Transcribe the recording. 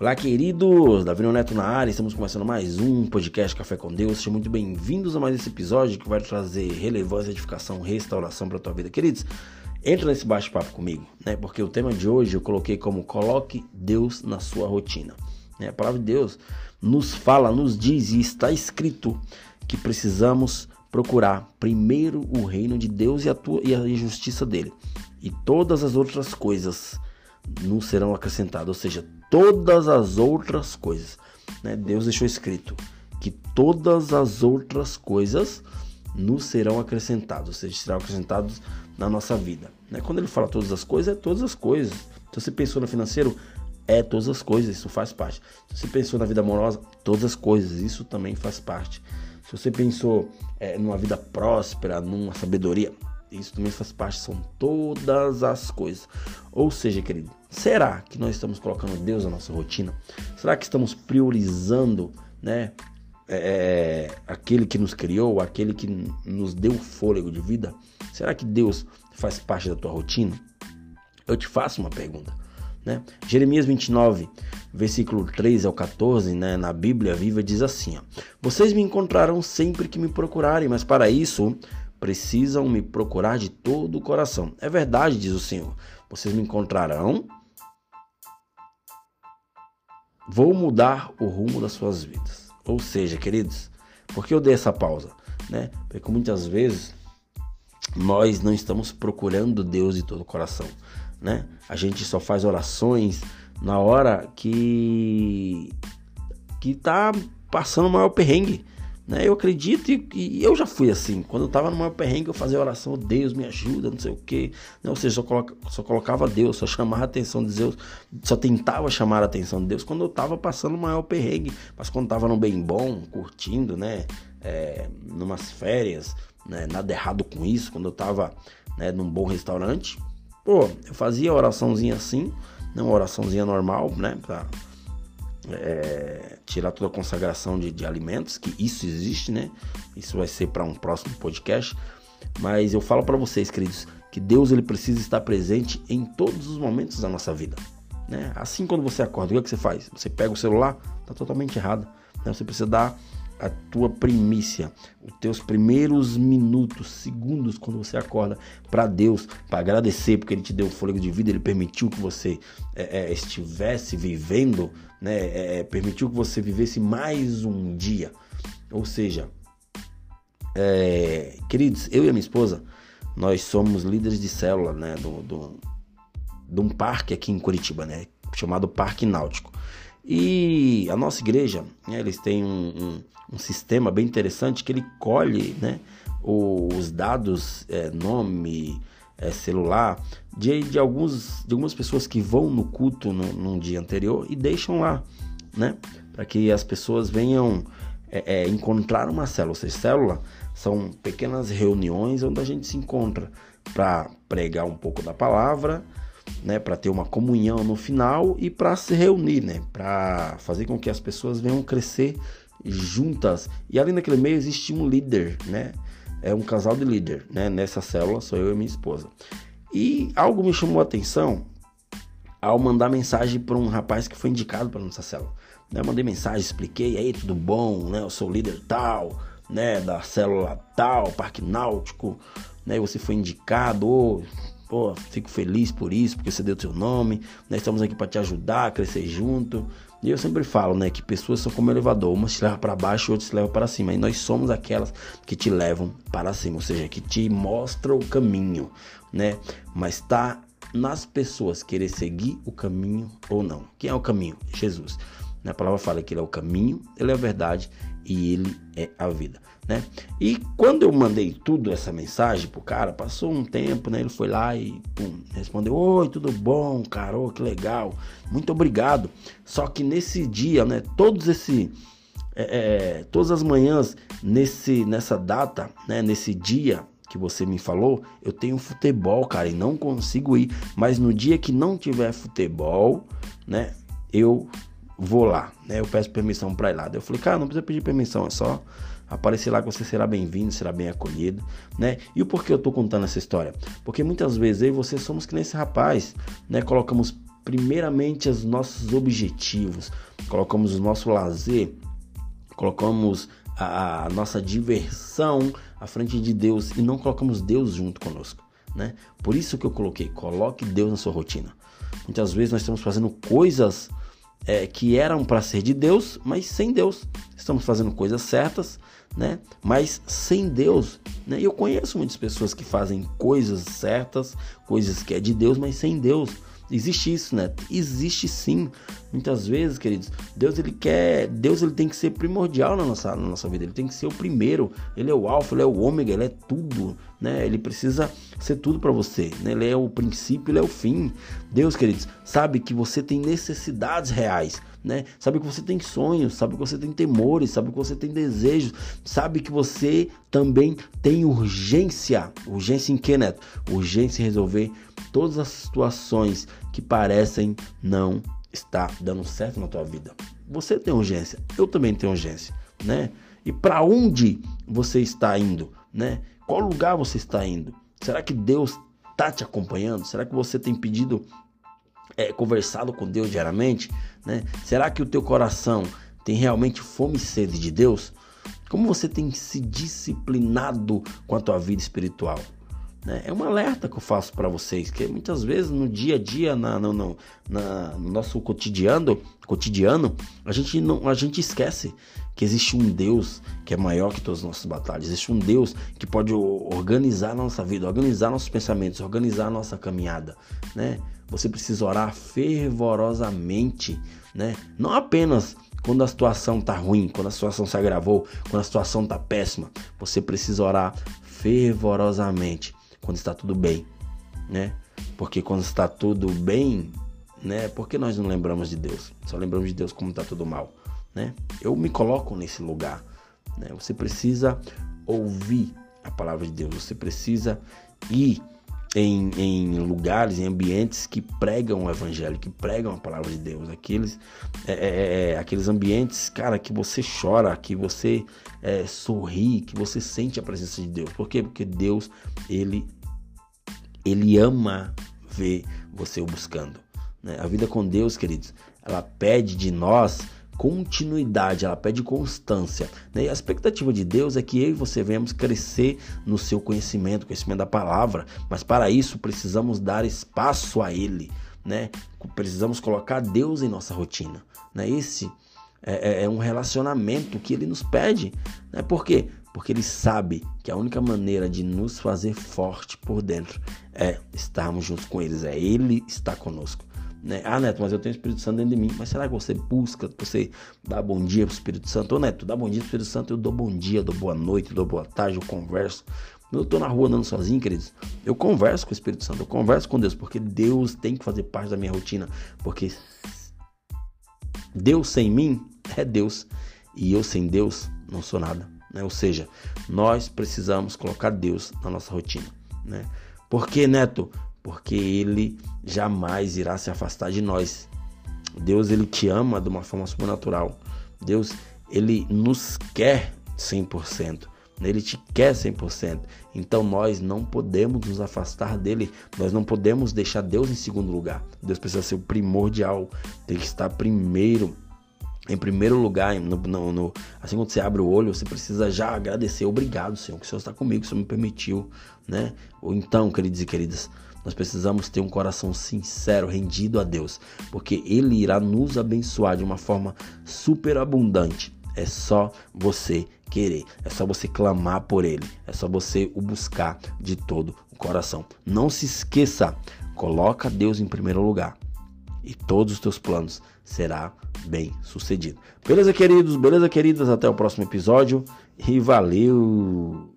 Olá, queridos! Davi Neto na área, estamos começando mais um podcast Café com Deus. Sejam muito bem-vindos a mais esse episódio que vai trazer relevância, edificação, restauração para a tua vida. Queridos, entra nesse bate-papo comigo, né? Porque o tema de hoje eu coloquei como Coloque Deus na sua rotina. Né? A palavra de Deus nos fala, nos diz e está escrito que precisamos procurar primeiro o reino de Deus e a, tua, e a justiça dele. E todas as outras coisas nos serão acrescentadas, ou seja, todas as outras coisas. Né? Deus deixou escrito que todas as outras coisas nos serão acrescentadas, ou seja, serão acrescentados na nossa vida. Né? Quando ele fala todas as coisas, é todas as coisas. Se você pensou no financeiro, é todas as coisas, isso faz parte. Se você pensou na vida amorosa, todas as coisas, isso também faz parte. Se você pensou é, numa vida próspera, numa sabedoria, isso também faz parte, são todas as coisas. Ou seja, querido, será que nós estamos colocando Deus na nossa rotina? Será que estamos priorizando, né? É, é aquele que nos criou, aquele que nos deu fôlego de vida? Será que Deus faz parte da tua rotina? Eu te faço uma pergunta. Né? Jeremias 29, versículo 3 ao 14, né, na Bíblia Viva, diz assim: ó, Vocês me encontrarão sempre que me procurarem, mas para isso precisam me procurar de todo o coração. É verdade, diz o Senhor. Vocês me encontrarão. Vou mudar o rumo das suas vidas. Ou seja, queridos, por que eu dei essa pausa? Né? Porque muitas vezes nós não estamos procurando Deus de todo o coração. Né? A gente só faz orações na hora que que tá passando o maior perrengue. Né? Eu acredito e, e, eu já fui assim. Quando eu estava no maior perrengue, eu fazia oração, Deus me ajuda, não sei o quê. Né? Ou seja, só, coloca, só colocava Deus, só chamava a atenção de Deus, só tentava chamar a atenção de Deus quando eu estava passando o maior perrengue. Mas quando estava no bem bom, curtindo, né? É, numas férias, né? nada errado com isso. Quando eu estava né, num bom restaurante, pô, eu fazia oraçãozinha assim, né? uma oraçãozinha normal, né? Pra, é, tirar toda a consagração de, de, alimentos, que isso existe, né? Isso vai ser para um próximo podcast. Mas eu falo para vocês, queridos, que Deus ele precisa estar presente em todos os momentos da nossa vida. Né? Assim, quando você acorda, o que, é que você faz? Você pega o celular, tá totalmente errado. Né? Você precisa dar a tua primícia, os teus primeiros minutos, segundos quando você acorda para Deus, para agradecer porque Ele te deu o fôlego de vida, Ele permitiu que você é, é, estivesse vivendo, né, é, permitiu que você vivesse mais um dia. Ou seja, queridos, eu e a minha esposa, nós somos líderes de célula, né, do, do, de um parque aqui em Curitiba, né, chamado Parque Náutico. E a nossa igreja, né, eles têm um, um, um, sistema bem interessante que ele colhe né, os dados, é, nome, é, celular, de, de, alguns, de algumas pessoas que vão no culto no, num dia anterior e deixam lá, né? Para que as pessoas venham é, é, encontrar uma célula. Ou seja, célula são pequenas reuniões onde a gente se encontra para pregar um pouco da palavra, né, para ter uma comunhão no final e para se reunir, né, para fazer com que as pessoas venham crescer juntas. E ali naquele meio existe um líder, né? É um casal de líder, né? Nessa célula sou eu e minha esposa. E algo me chamou a atenção ao mandar mensagem para um rapaz que foi indicado para nossa célula. Né, eu mandei mensagem, expliquei, aí tudo bom, né? Eu sou líder tal, né? Da célula tal, Parque Náutico, né? Você foi indicado, Pô, fico feliz por isso, porque você deu seu nome. Nós estamos aqui para te ajudar a crescer junto. E eu sempre falo, né, que pessoas são como elevador, umas te levam para baixo, outras te levam para cima. E nós somos aquelas que te levam para cima, ou seja, que te mostram o caminho, né? Mas tá nas pessoas querer seguir o caminho ou não. Quem é o caminho? Jesus. A palavra fala que ele é o caminho, ele é a verdade e ele é a vida, né? E quando eu mandei tudo essa mensagem pro cara, passou um tempo, né? Ele foi lá e pum, respondeu: "Oi, tudo bom, cara? Oh, que legal. Muito obrigado". Só que nesse dia, né, todos esse é, é, todas as manhãs nesse nessa data, né, nesse dia que você me falou, eu tenho futebol, cara, e não consigo ir. Mas no dia que não tiver futebol, né, eu vou lá, né? Eu peço permissão para ir lá. Eu falei, cara, não precisa pedir permissão, é só aparecer lá que você será bem-vindo, será bem acolhido, né? E o porquê eu tô contando essa história? Porque muitas vezes eu e você somos que nem esse rapaz, né? Colocamos primeiramente os nossos objetivos, colocamos o nosso lazer, colocamos a, a nossa diversão à frente de Deus e não colocamos Deus junto conosco. Né? Por isso que eu coloquei, coloque Deus na sua rotina. Muitas vezes nós estamos fazendo coisas é, que eram para ser de Deus, mas sem Deus. Estamos fazendo coisas certas, né? Mas sem Deus, né? Eu conheço muitas pessoas que fazem coisas certas, coisas que é de Deus, mas sem Deus. Existe isso, né? Existe sim. Muitas vezes, queridos, Deus ele quer, Deus ele tem que ser primordial na nossa, na nossa vida. Ele tem que ser o primeiro. Ele é o alfa, ele é o ômega, ele é tudo, né? Ele precisa ser tudo para você, né? Ele é o princípio, ele é o fim. Deus, queridos, sabe que você tem necessidades reais né? Sabe que você tem sonhos, sabe que você tem temores, sabe que você tem desejos, sabe que você também tem urgência. Urgência em que, Neto? Urgência em resolver todas as situações que parecem não estar dando certo na tua vida. Você tem urgência, eu também tenho urgência, né? E para onde você está indo, né? Qual lugar você está indo? Será que Deus está te acompanhando? Será que você tem pedido é, conversado com Deus diariamente? Né? Será que o teu coração tem realmente fome e sede de Deus? Como você tem se disciplinado com a tua vida espiritual? Né? É um alerta que eu faço para vocês, que muitas vezes no dia a dia, na, na, no nosso cotidiano, cotidiano, a gente, não, a gente esquece que existe um Deus que é maior que todas as nossas batalhas. Existe um Deus que pode organizar a nossa vida, organizar nossos pensamentos, organizar a nossa caminhada, né? Você precisa orar fervorosamente, né? Não apenas quando a situação está ruim, quando a situação se agravou, quando a situação está péssima. Você precisa orar fervorosamente quando está tudo bem, né? Porque quando está tudo bem, né? Por que nós não lembramos de Deus? Só lembramos de Deus como está tudo mal, né? Eu me coloco nesse lugar, né? Você precisa ouvir a palavra de Deus. Você precisa ir em, em, lugares, em ambientes que pregam o evangelho, que pregam a palavra de Deus, aqueles, é, é, é, é aqueles ambientes, cara, que você chora, que você é, sorri, que você sente a presença de Deus. Por quê? Porque Deus, ele, ele ama ver você o buscando. Né? A vida com Deus, queridos, ela pede de nós continuidade, ela pede constância. Né? E a expectativa de Deus é que eu e você venhamos crescer no seu conhecimento, conhecimento da palavra, mas para isso precisamos dar espaço a Ele, né? Precisamos colocar Deus em nossa rotina, né? Esse é, é, é um relacionamento que Ele nos pede, né? Por quê? Porque Ele sabe que a única maneira de nos fazer forte por dentro é estarmos juntos com Eles, é Ele estar conosco. Né? Ah, Neto, mas eu tenho o Espírito Santo dentro de mim. Mas será que você busca, você dá bom dia pro Espírito Santo? Ô, Neto, dá bom dia pro Espírito Santo, eu dou bom dia, dou boa noite, dou boa tarde, eu converso. Quando eu tô na rua andando sozinho, queridos, eu converso com o Espírito Santo, eu converso com Deus, porque Deus tem que fazer parte da minha rotina. Porque Deus sem mim é Deus, e eu sem Deus não sou nada. Né? Ou seja, nós precisamos colocar Deus na nossa rotina. Né? Porque, Neto, porque ele jamais irá se afastar de nós. Deus ele te ama de uma forma sobrenatural. Deus ele nos quer 100%. Ele te quer 100%. Então nós não podemos nos afastar dele. Nós não podemos deixar Deus em segundo lugar. Deus precisa ser o primordial. Tem que estar primeiro. Em primeiro lugar, no, no, no, assim quando você abre o olho, você precisa já agradecer. Obrigado, Senhor, que o Senhor está comigo, que o Senhor me permitiu. Né? Ou então, queridos e queridas, nós precisamos ter um coração sincero, rendido a Deus, porque Ele irá nos abençoar de uma forma super abundante. É só você querer, é só você clamar por Ele, é só você o buscar de todo o coração. Não se esqueça, coloca Deus em primeiro lugar e todos os teus planos será bem sucedido. Beleza, queridos? Beleza, queridas? Até o próximo episódio e valeu!